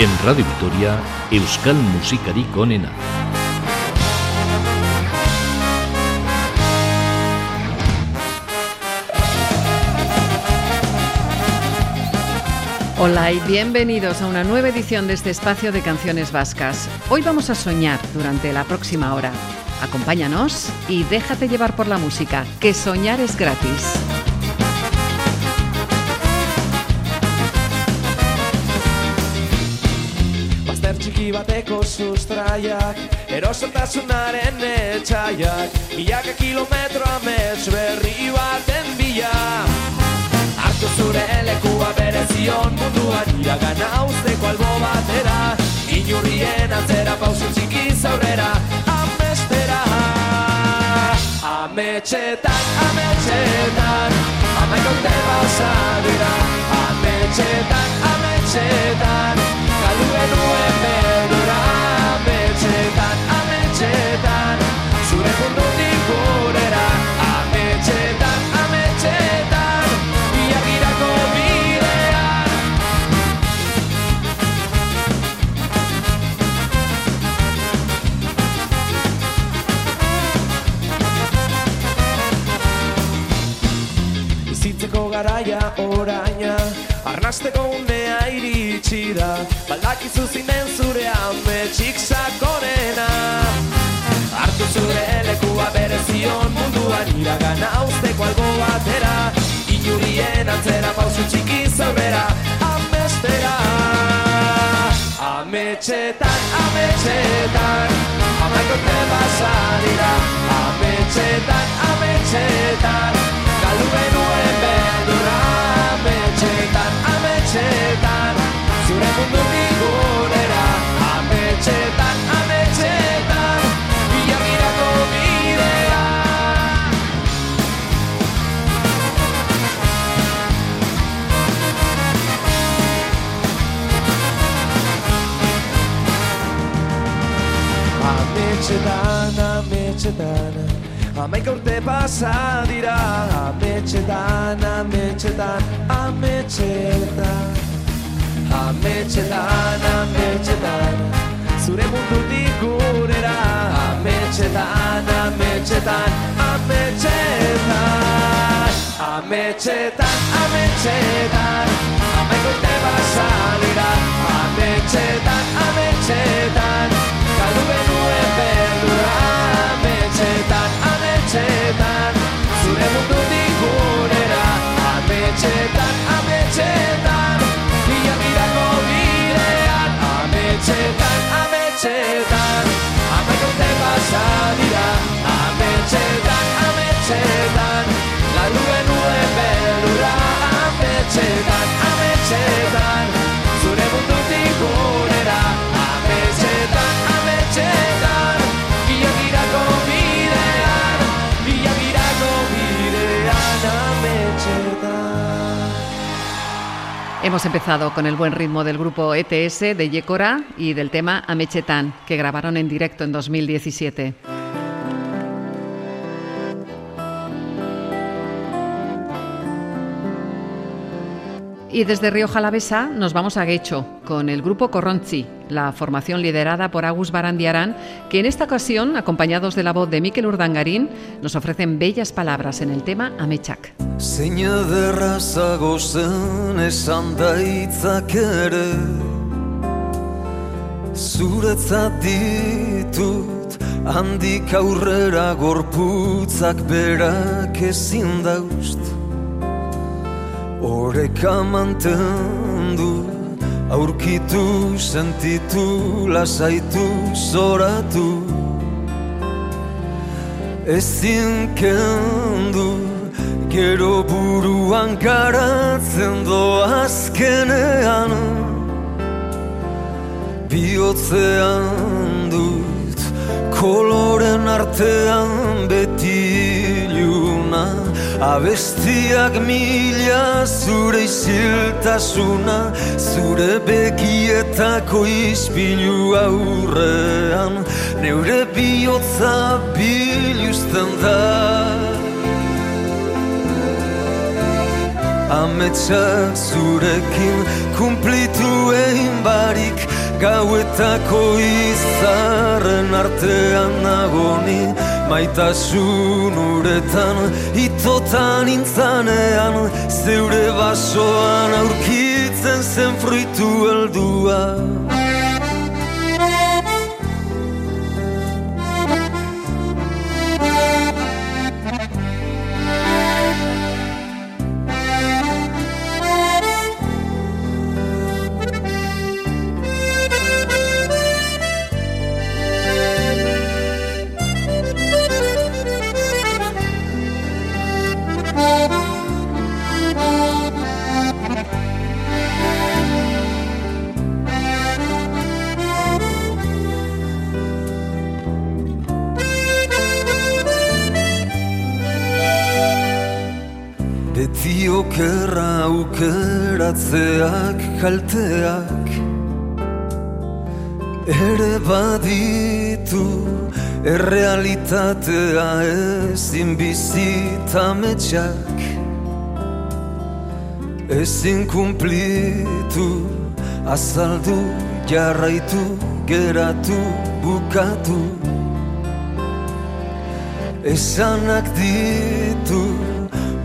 En Radio Vitoria, Euskal Musikarik onena. Hola y bienvenidos a una nueva edición de este espacio de canciones vascas. Hoy vamos a soñar durante la próxima hora. Acompáñanos y déjate llevar por la música, que soñar es gratis. Bateko sustraiak Erosotasunaren etxaiak Milaka kilometro amets berri baten bila. Artu zure lekua bere zion munduan Iragana usteko albo batera. Inurrien atzera pausu txiki zaurrera Amestera. Ametxetan, ametxetan Amaiko te basa dira Ametxetan, ametxetan Galdu genuen berdura garaia oraina. Arnasteko unea iritsi da. Baldakizu zinen zure ametxik sakonena Artu zure lekua bere zion munduan Iragana usteko albo batera. Inurien antzera pausu txiki zaurera Amestera Ametxetan, ametxetan Amaiko te basa dira Ametxetan, ametxetan ametxetan Zure mundu digurera Ametxetan, ametxetan Ilargirako bidea. Ametxetan, ametxetan Amaika urte pasa dira Ametxetan, ametxetan, ametxetan. Ametxetan, ametxetan Zure mundutik gurera Ametxetan, ametxetan, ametxetan. Ametxetan, ametxetan Amaika urte pasa dira. Ametxetan, ametxetan Galdu benuen berdura Ametxetan, ametxetan Zure mundutik gurera Ametxetan, ametxetan Ilargirako bidean Ametxetan, ametxetan Amaik urte pasa dira Ametxetan, ametxetan Galdu benuen berdura Ametxetan, ametxetan Zure mundutik gurera Hemos empezado con el buen ritmo del grupo ETS de Yecora y del tema Amechetan, que grabaron en directo en 2017. Y desde Río Jalavesa nos vamos a Guecho con el grupo Corronchi, la formación liderada por Agus Barandiarán, que en esta ocasión, acompañados de la voz de Mikel Urdangarín, nos ofrecen bellas palabras en el tema Amechak. Zuretzat ditut handik aurrera gorputzak berak ezin daust Oreka mantendu aurkitu sentitu lasaitu zoratu. Ezin kendu Gero buruan garatzen doazkenean Biotzean dut koloren artean beti Abestiak mila zure isiltasuna Zure begietako ispilu aurrean Neure bihotza biluzten da. Ametsak zurekin kumplitu egin barik Gauetako izarren artean nagoni Maitasun uretan, itotan intzanean Zeure basoan aurkitzen zen fruitu heldua aukeratzeak kalteak Ere baditu errealitatea ezin bizita metxak. Ezin kumplitu azaldu jarraitu geratu bukatu. Esanak ditu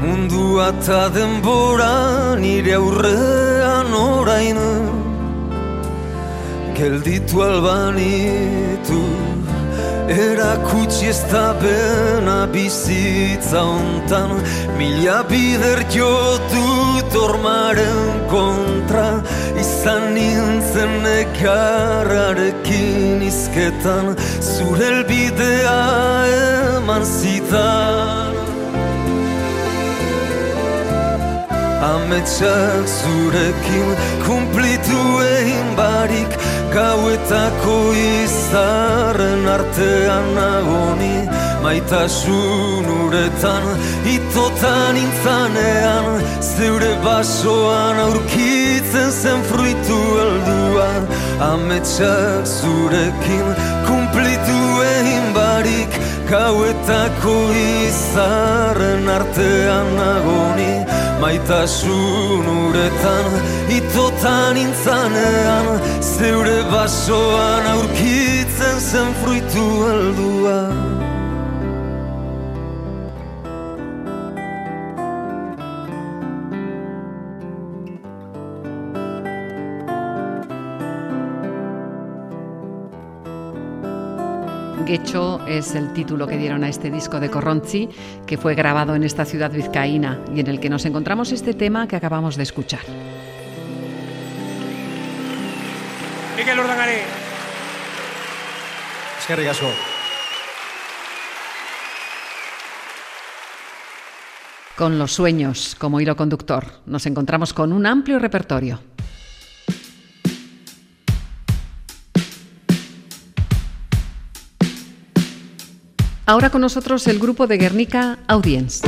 Mundua eta denbora nire aurrean orain Gelditu albanitu. Erakutsi ez da bena bizitza ontan Mila bider jotut ormaren kontra. Izan nintzen ekarrarekin izketan Zure elbidea eman zitan Ametsak zurekin kumplitu egin barik Gauetako izarren artean nagoni Maitasun uretan, itotan intzanean Zeure basoan aurkitzen zen fruitu heldua Ametsak zurekin kumplitu egin barik Gauetako izarren artean nagoni Maitasun uretan, itotan intzanean Zeure basoan aurkitzen zen fruitu heldua Guecho es el título que dieron a este disco de Corronzi, que fue grabado en esta ciudad vizcaína y en el que nos encontramos este tema que acabamos de escuchar. Mikel Urdangari. Eskerrik asko. Con los sueños como hilo conductor, nos encontramos con un amplio repertorio. Ahora con nosotros el grupo de Guernica Audience.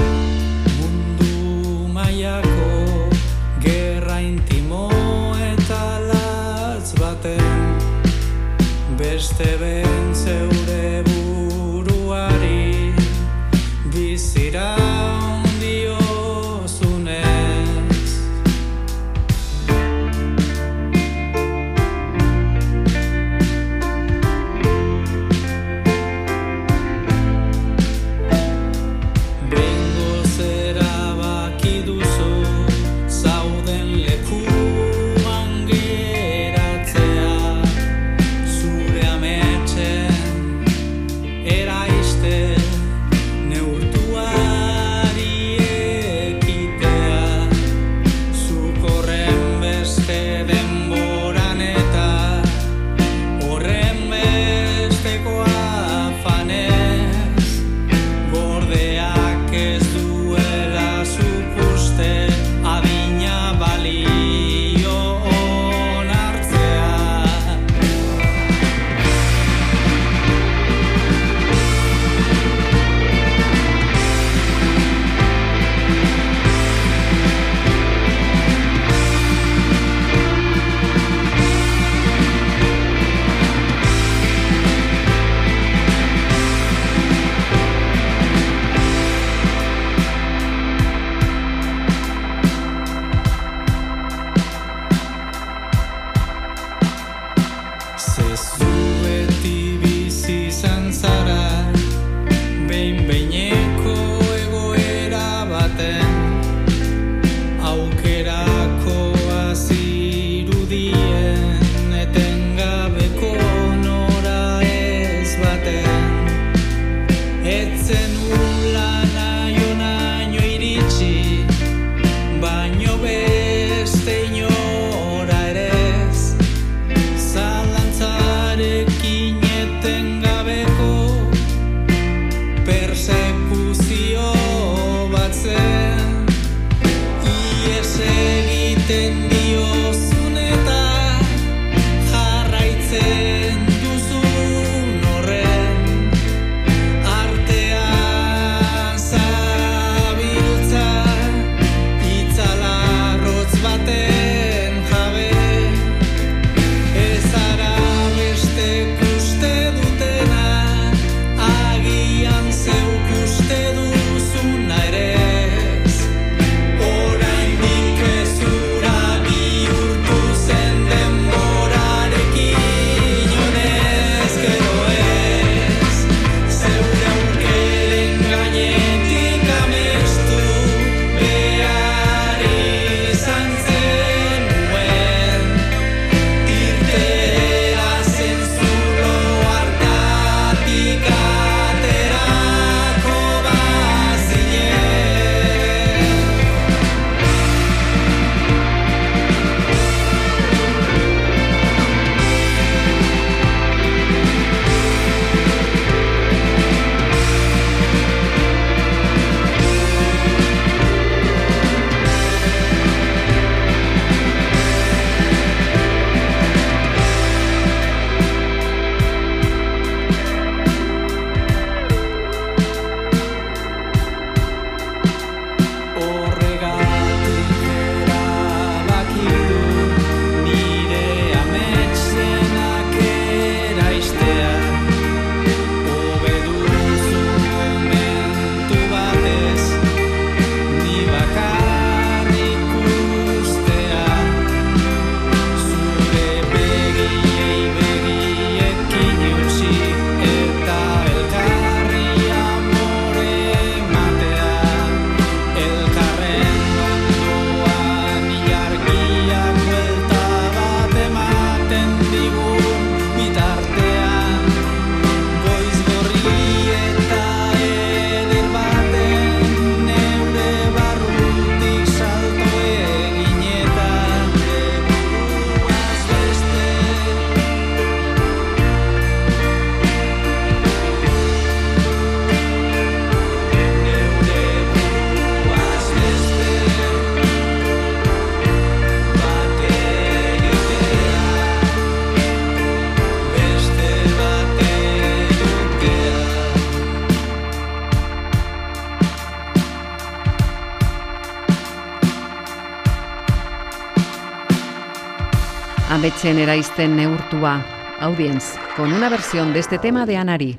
Ametsen neurtua. Audience, con una versión de este tema de Anari.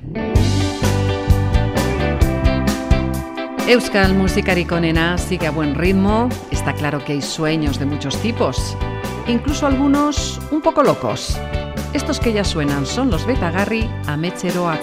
Euskal musikarikonena sigue a buen ritmo. Está claro que hay sueños de muchos tipos, incluso algunos un poco locos. Estos que ya suenan son los Betagarri a Mecheroak.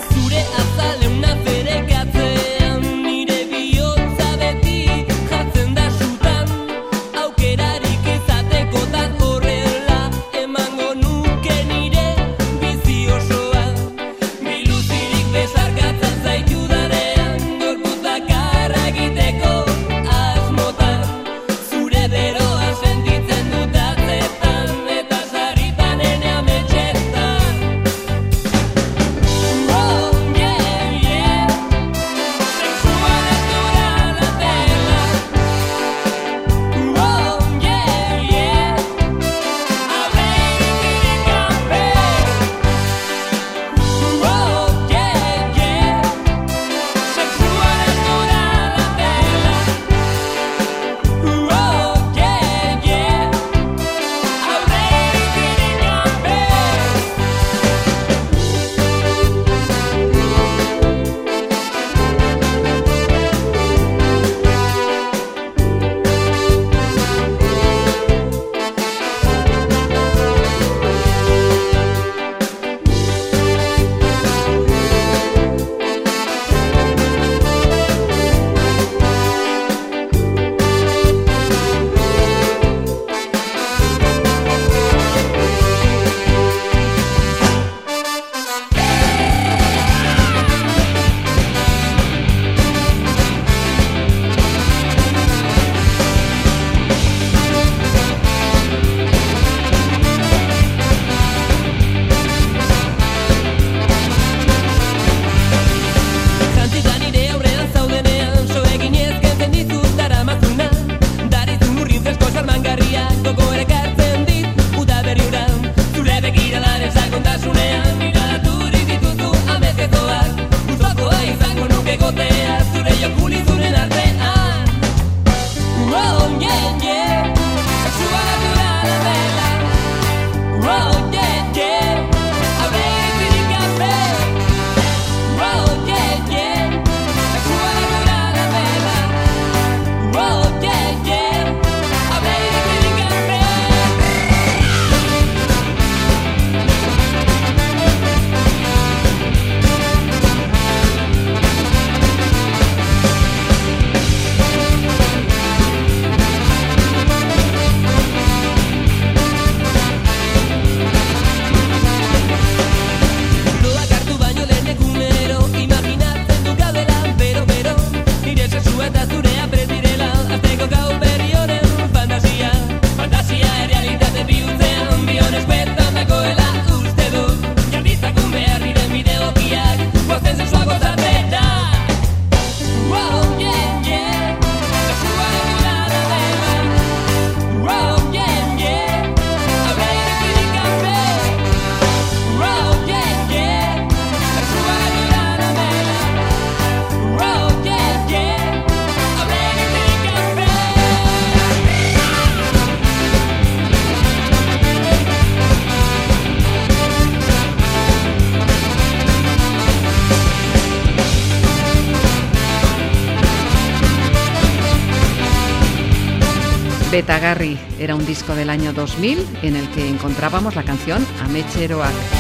Betagarri era un disco del año 2000 en el que encontrábamos la canción Amecheroak.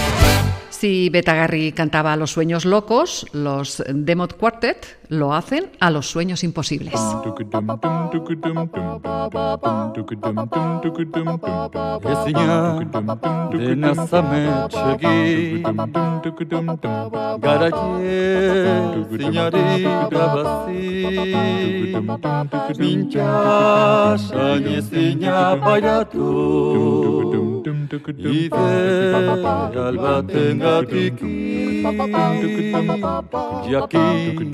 Si Betagarri cantaba a los sueños locos, los Demot Quartet lo hacen a los sueños imposibles. Ideal baten gatiki Jakin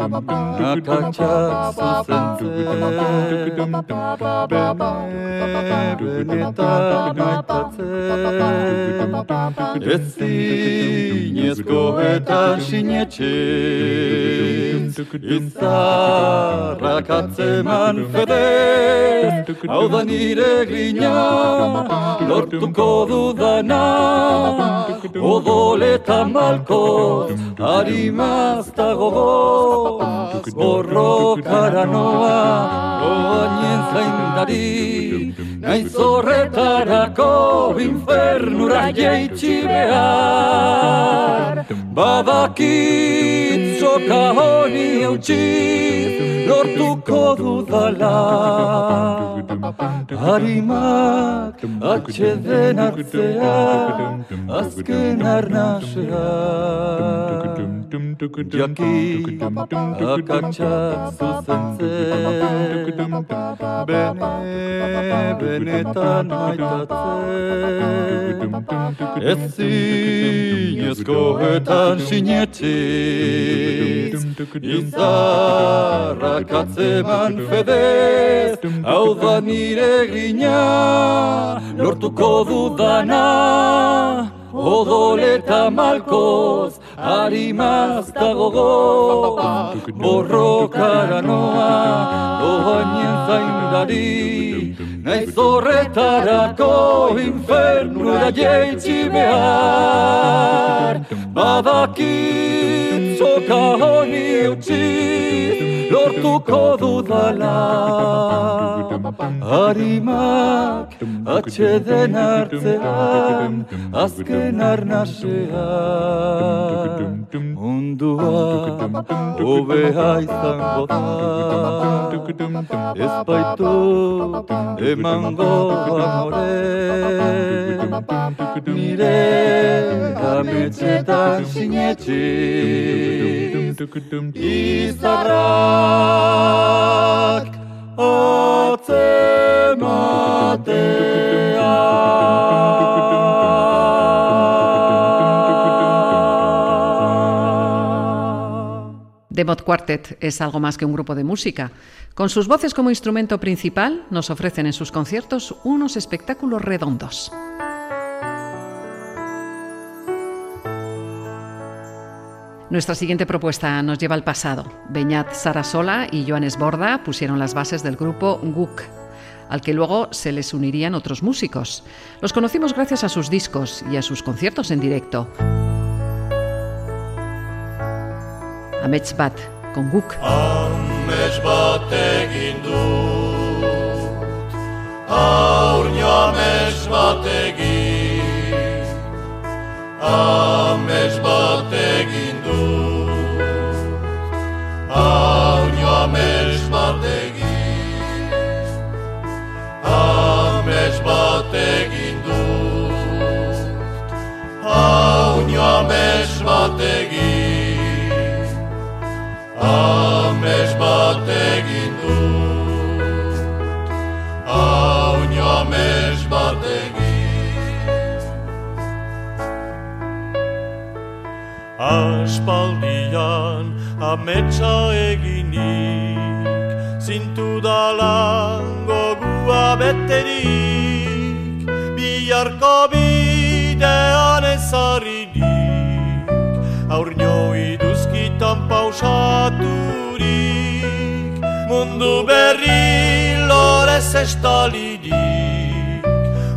akatsak zuzentzen benetan aitatzen Ez zinezko eta sinetxe Izarrak atzeman fedez Hau da nire grina. Lortuko dudana Odoleta malko Harimazta gogoz Borrokara noa Oainen zaindari Naiz horretarako infernura jeitsi behar Badakit soka honi eutxi lortuko dudala. Harimak atxeden artzean azken arnasean Jaki akatsak zuzentzen Bene, benetan maitatzen Ez zinezkoetan sinetxiz Izarrak atzeman fedez Hau da nire grina Lortuko dudana Odoleta malkoz, harimazta gogo Borrokara noa, doainen zaindari. Naiz horretarako infernura jeitsi behar. Badakit soka honi eutxi lortuko dudala Harimak atxeden artzean azken arnasean Mundua hobea izango da Ez baitu emango amore Nire ametxetan sinetxe Izarrak atzematea Demot Quartet es algo más que un grupo de música. Con sus voces como instrumento principal, nos ofrecen en sus conciertos unos espectáculos redondos. Nuestra siguiente propuesta nos lleva al pasado. Beñat Sarasola y Joanes Borda pusieron las bases del grupo Guk, al que luego se les unirían otros músicos. Los conocimos gracias a sus discos y a sus conciertos en directo. Amets Bat, con Guk. Dut Aurño amets bat egin Amets bat egin dut Aurño amets bat egin Amets bat Aspaldian ametsa eginik Zintudalan gogua beterik Biharko bidean ezaririk Aurño iduzkitan pausaturik Mundu berri lorez estalirik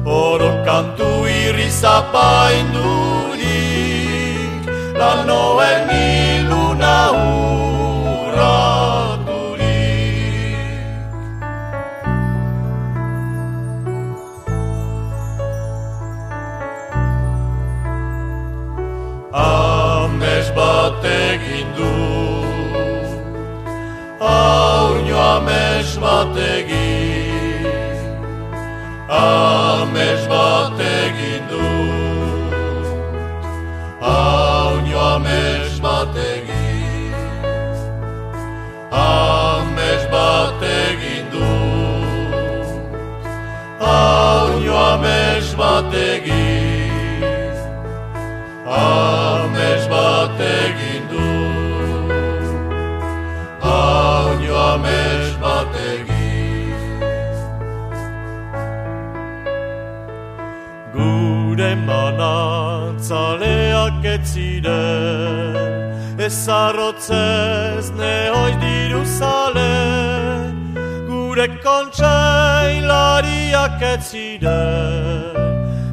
Oron kantu irri zapaindurik egin Amez bat egin du. Haunio amez bat egin Amez bat egin du. Haunio amez bat egin Amez bat manantzaleak ez ziren Ezarrotzez nehoiz diruzale Gure kontseilariak ez ziren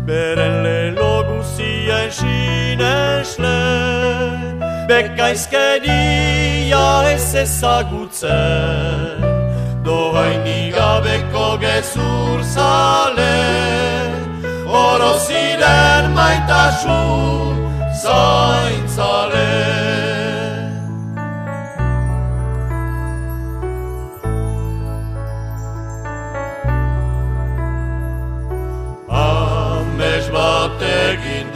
Beren lelo guzien sinesle Bekaizkeria ez ezagutzen Dohainik gabeko gezur zale Oro ziren maitasun zaintzale Amez bat egin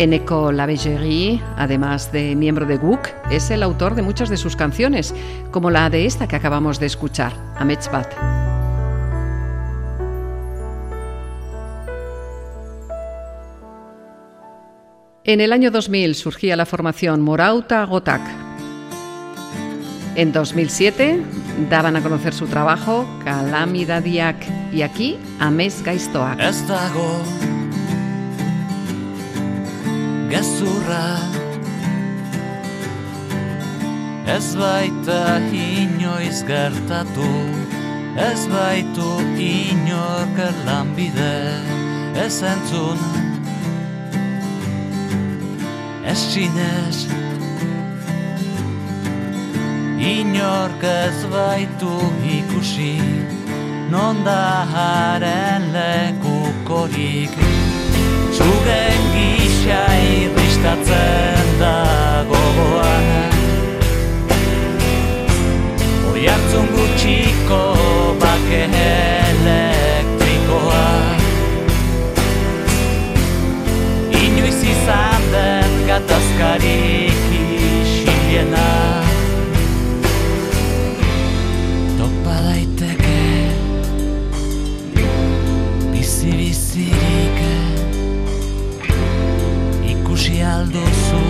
Eneco además de miembro de Guk, es el autor de muchas de sus canciones, como la de esta que acabamos de escuchar, Ametsbat. En el año 2000 surgía la formación Morauta Gotak. En 2007 daban a conocer su trabajo Calamidadiak y aquí Ames gezurra Ez baita inoiz gertatu Ez baitu lanbide Ez entzun Ez sinez Inork ez baitu ikusi Non da haren lekukorik Zugen gisa irristatzen da gogoan. Oi hartzun gutxiko bake gatazkarik isiliena Topa daiteke bizi-bizirik ikusi alduzu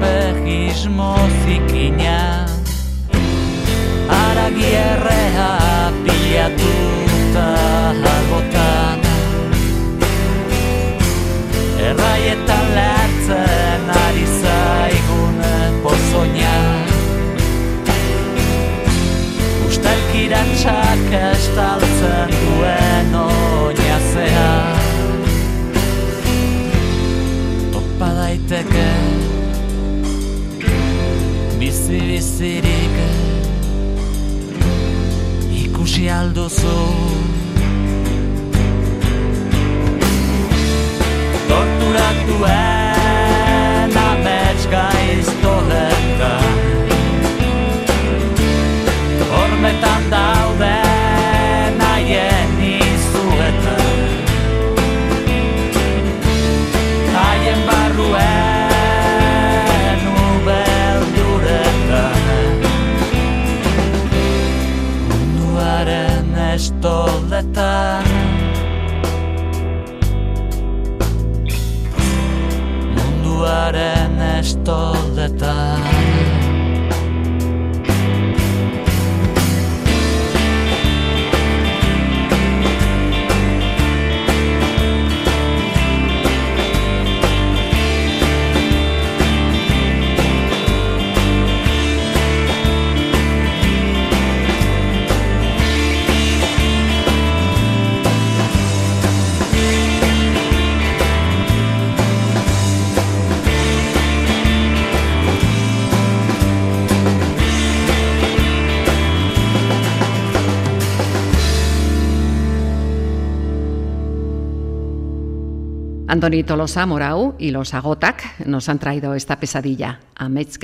barrismo Bizi-bizirik Ikusi alduzu Torturatuen Andoni Tolosa Morau y los Agotac nos han traído esta pesadilla, Amets.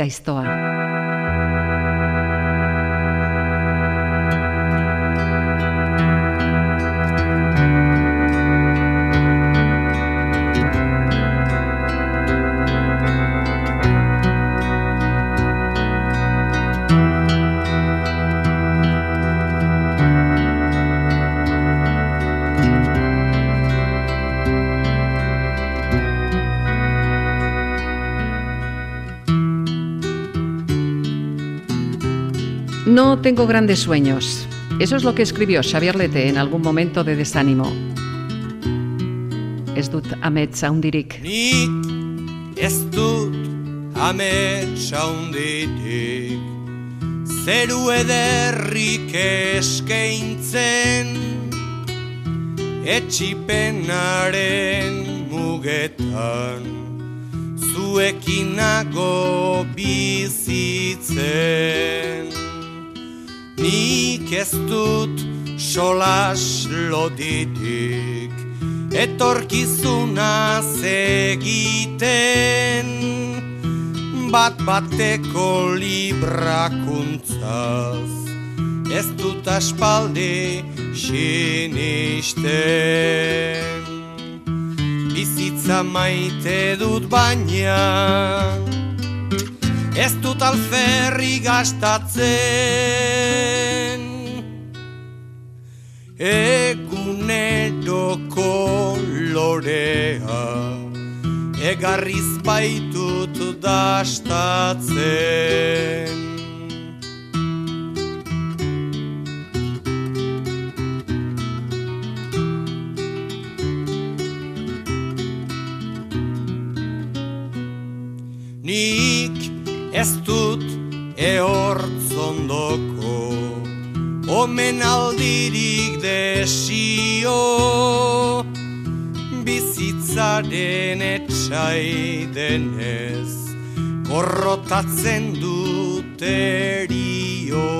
No tengo grandes sueños. Eso es lo que escribió Xavier Lete en algún momento de desánimo. Ez dut amets handirik. Nik ez dut ametsa hunditik Zeru ederrik eskaintzen Etxipenaren mugetan Zuekinago bizitzen Nik ez dut solas loditik Etorkizuna egiten Bat bateko librakuntzaz Ez dut aspaldi sinisten. Bizitza maite dut baina Ez dut alferri gastatzen. Eguneroko lorea Egarriz baitut dastatzen ez dut ehortzondoko Omen desio. Bizitzaren etxai denez Korrotatzen dut erio.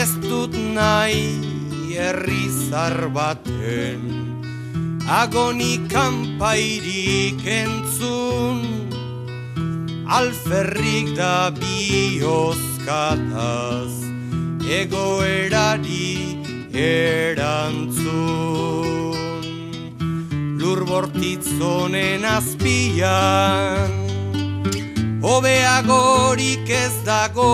Ez dut nahi herrizar baten Agoni kanpairik entzun Alferrik da bihozkataz Egoerari erantzun Lur bortitzonen azpian Hobeagorik ez dago.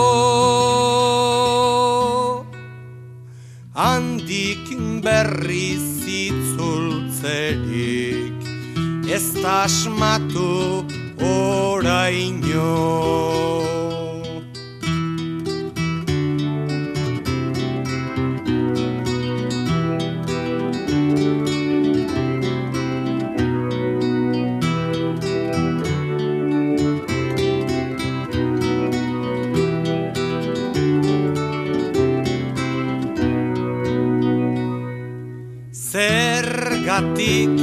Handik berriz itzultzerik ez da oraino. Zergatik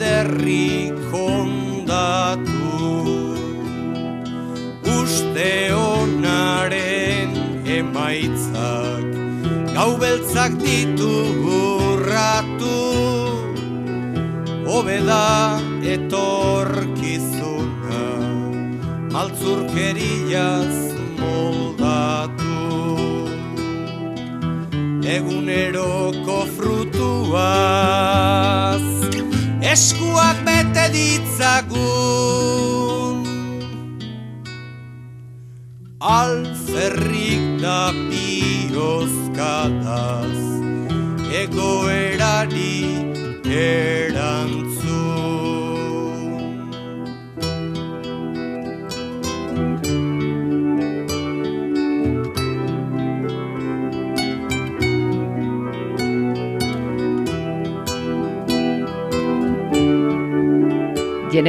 Gazte derri kondatu Uste onaren emaitzak Gau beltzak ditu urratu Hobeda etorkizuna Maltzurkeriaz Eskuak bete ditzagun. Alferrik da biozkataz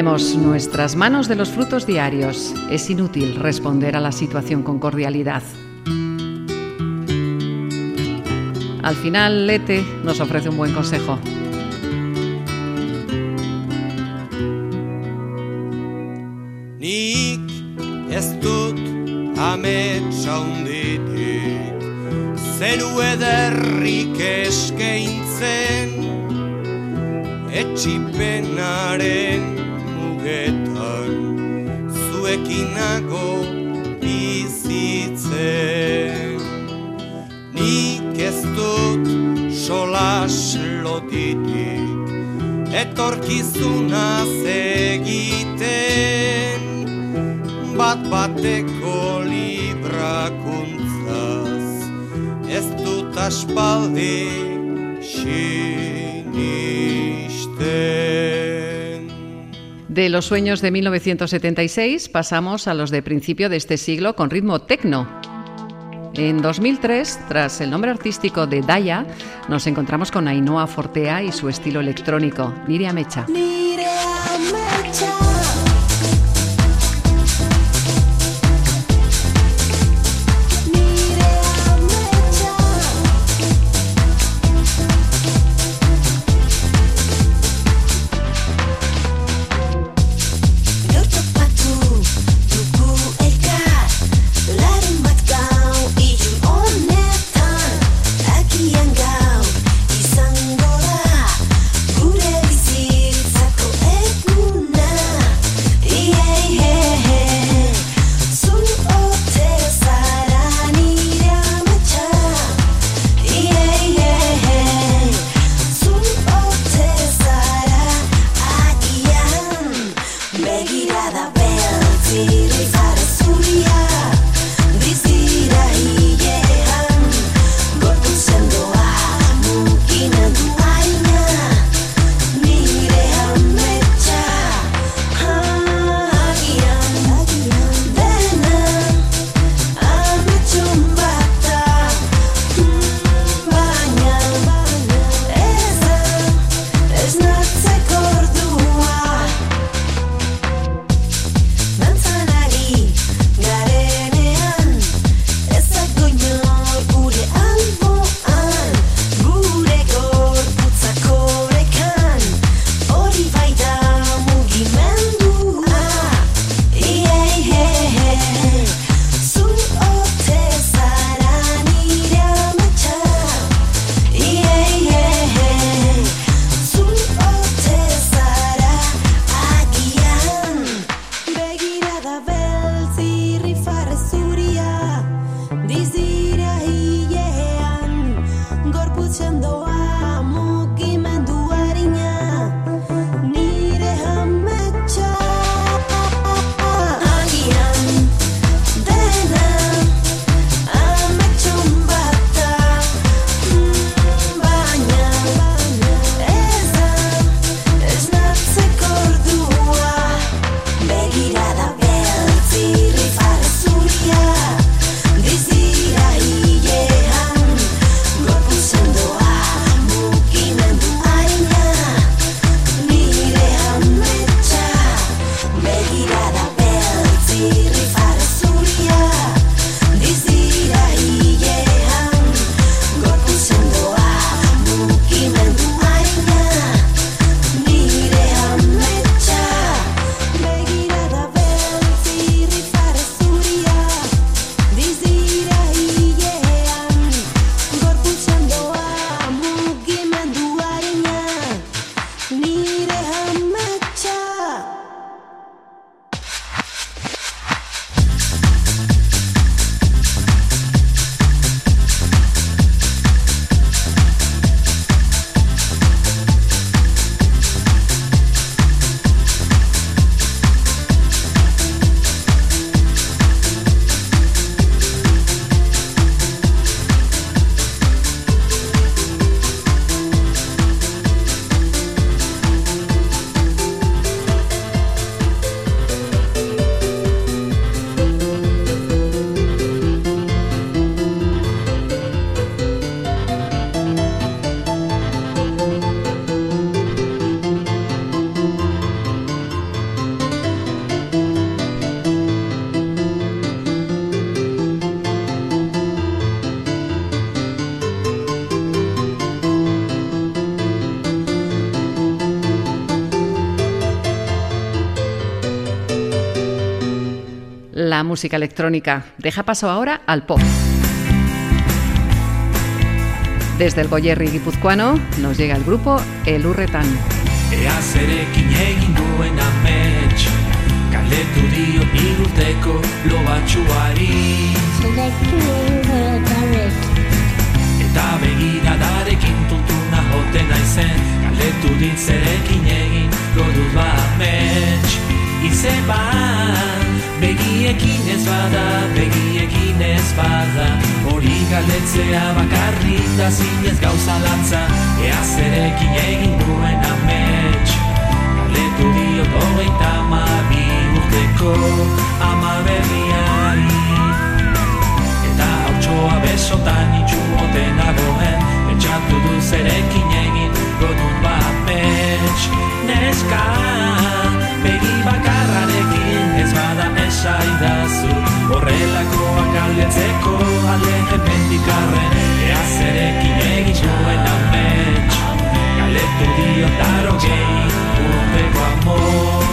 Nuestras manos de los frutos diarios. Es inútil responder a la situación con cordialidad. Al final, Lete nos ofrece un buen consejo. Nik ez dut hunditik Zeru ederrik Etxipenaren De los sueños de 1976 pasamos a los de principio de este siglo con ritmo tecno. En 2003, tras el nombre artístico de Daya, nos encontramos con Ainhoa Fortea y su estilo electrónico, Niria Mecha. La música electrónica. Deja paso ahora al pop. Desde el Goyerri guipuzcoano nos llega el grupo El Urretan. Ea zerekin egin duen amets Kaletu dio irurteko lobatxuari Eta begira darekin tuntuna joten naizen Kaletu dit zerekin egin godut ba amets Izeban begiekin ez bada, begiekin ez bada. Hori galetzea bakarrik da zinez gauza lantza Ea zerekin egin duen amets. Galetu dio hogeita amabi urteko ama berriari. Eta hautsoa besotan itxumoten dagoen. Pentsatu du zerekin egin godut ba amets Neska begi bakarrarekin esaidazu. Horrelakoak galdetzeko alde hemendik arren Ea zerekin egin duen amets. Galetu dio daro gehi urteko amor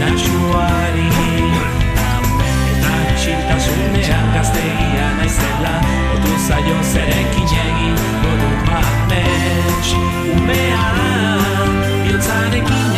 Natxuari Eta isiltasunean gaztegia naizela Otu zaio zerekin egin godut amets Umea Biotzarekin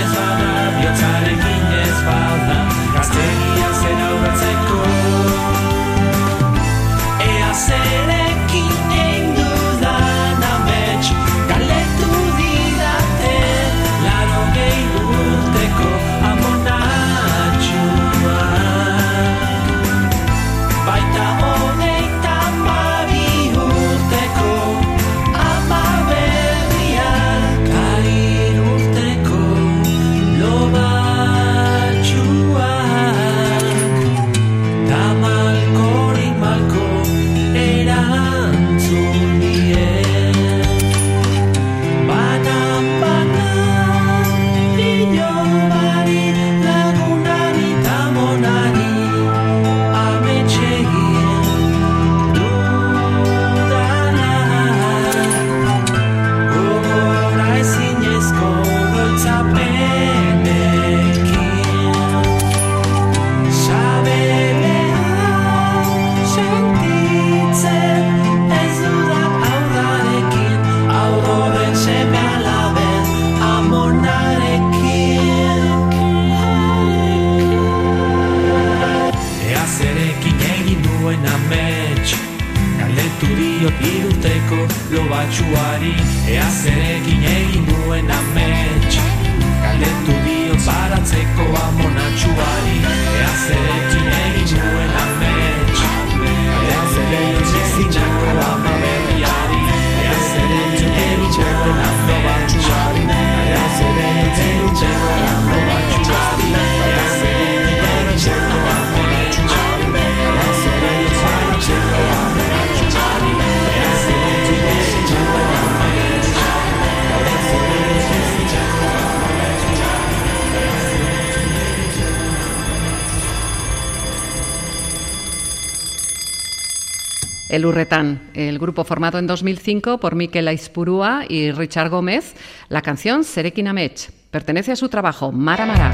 El Urretán, el grupo formado en 2005 por Mikel Aispurúa y Richard Gómez, la canción Serekin Amets pertenece a su trabajo Mara Mara.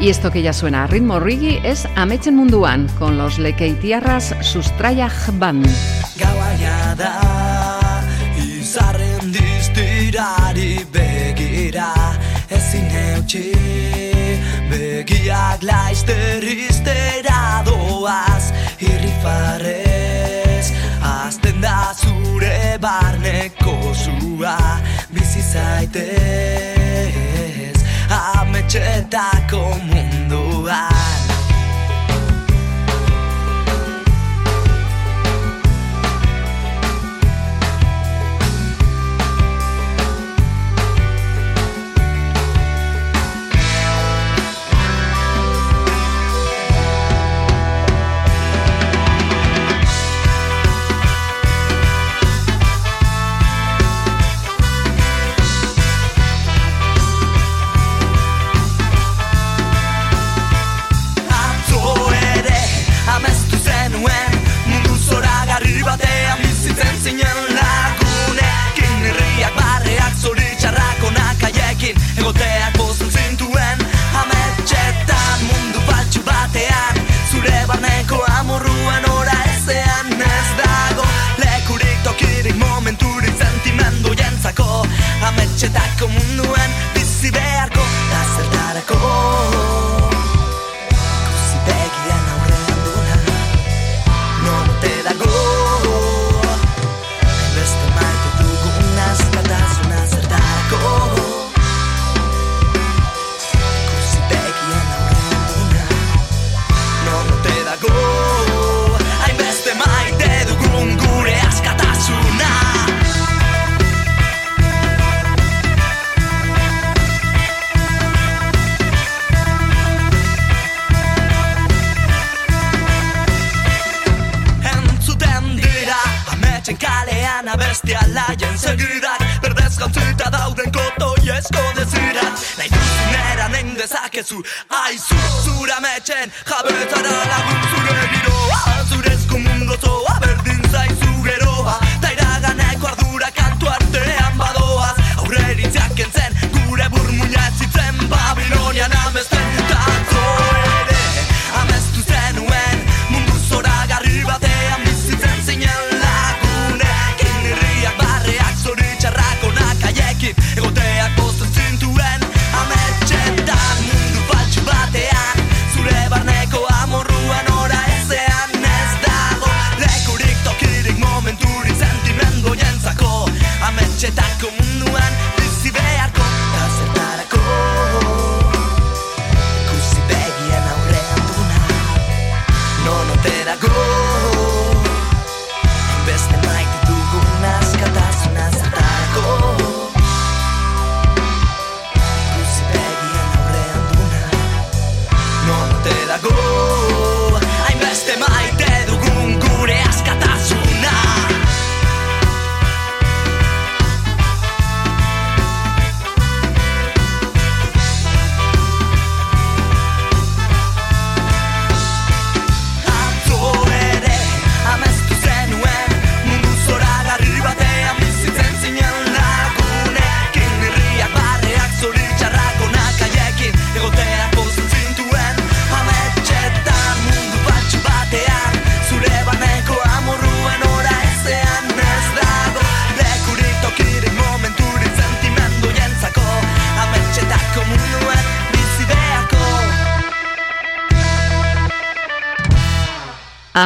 Y esto que ya suena a ritmo reggae es Ametsen Munduan con los Lekeitiarras Sustraiak eutxi Begiak laizter iztera doaz Irrifarrez Azten da zure barneko zua Bizi zaitez Ametxetako munduan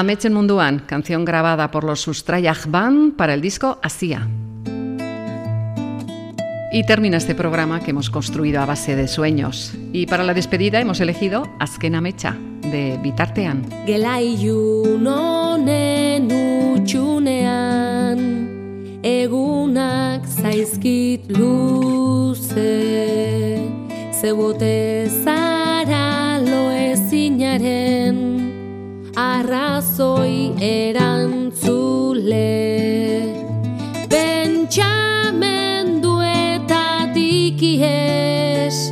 Ametsen Munduan, canción grabada por los Sustrayaj Band para el disco Asia. Y termina este programa que hemos construido a base de sueños. Y para la despedida hemos elegido Azkena Mecha, de Bitartean. egunak zaizkit luze, zebote zara lo arrazoi erantzule. Bentsamendu eta dikies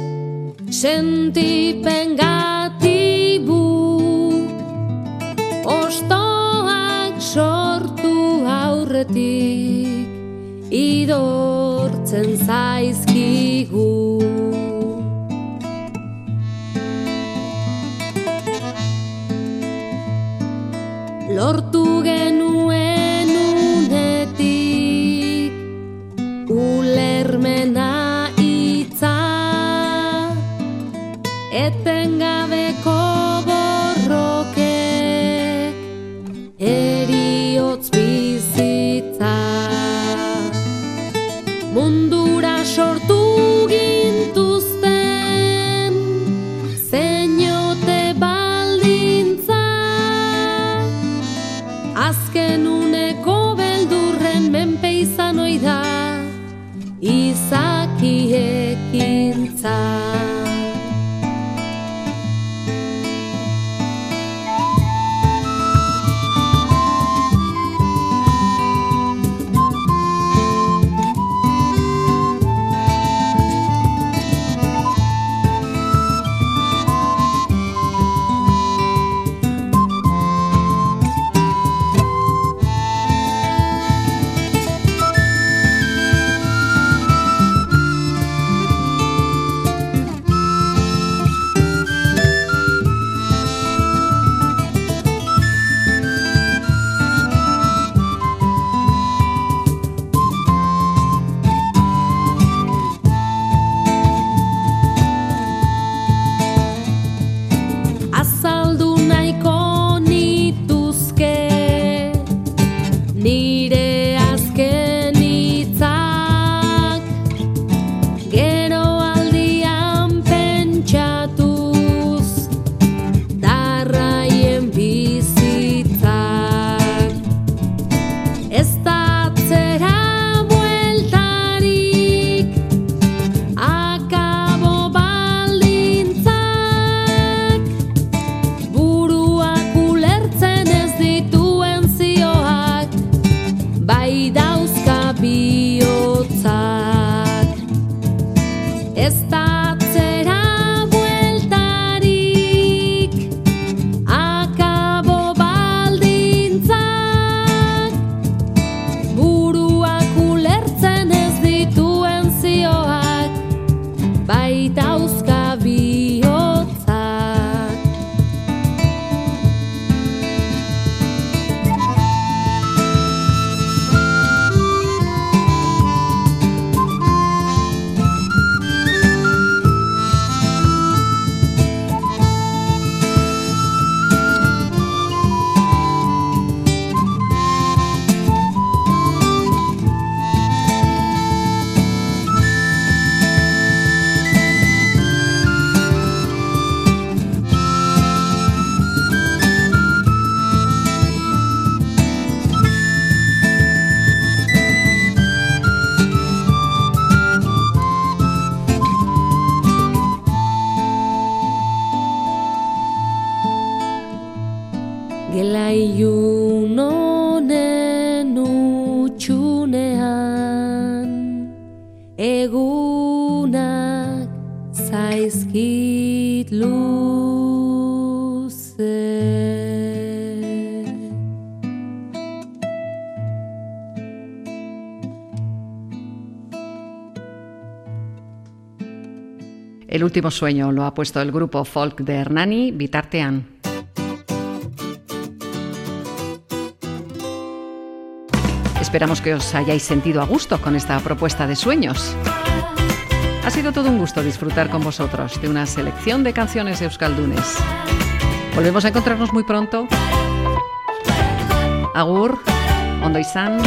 sentipen gatibu. Ostoak sortu aurretik idortzen zaizki último sueño lo ha puesto el grupo folk de Hernani, Vitartean. Esperamos que os hayáis sentido a gusto con esta propuesta de sueños. Ha sido todo un gusto disfrutar con vosotros de una selección de canciones euskaldunes. Volvemos a encontrarnos muy pronto. Agur, Ondo izan.